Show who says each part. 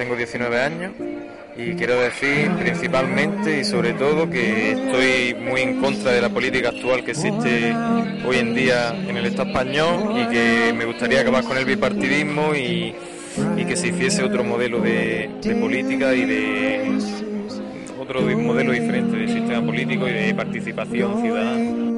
Speaker 1: Tengo 19 años y quiero decir principalmente y sobre todo que estoy muy en contra de la política actual que existe hoy en día en el Estado español y que me gustaría acabar con el bipartidismo y, que se hiciese otro modelo de, de política y de otro modelo diferente de sistema político y de participación ciudadana.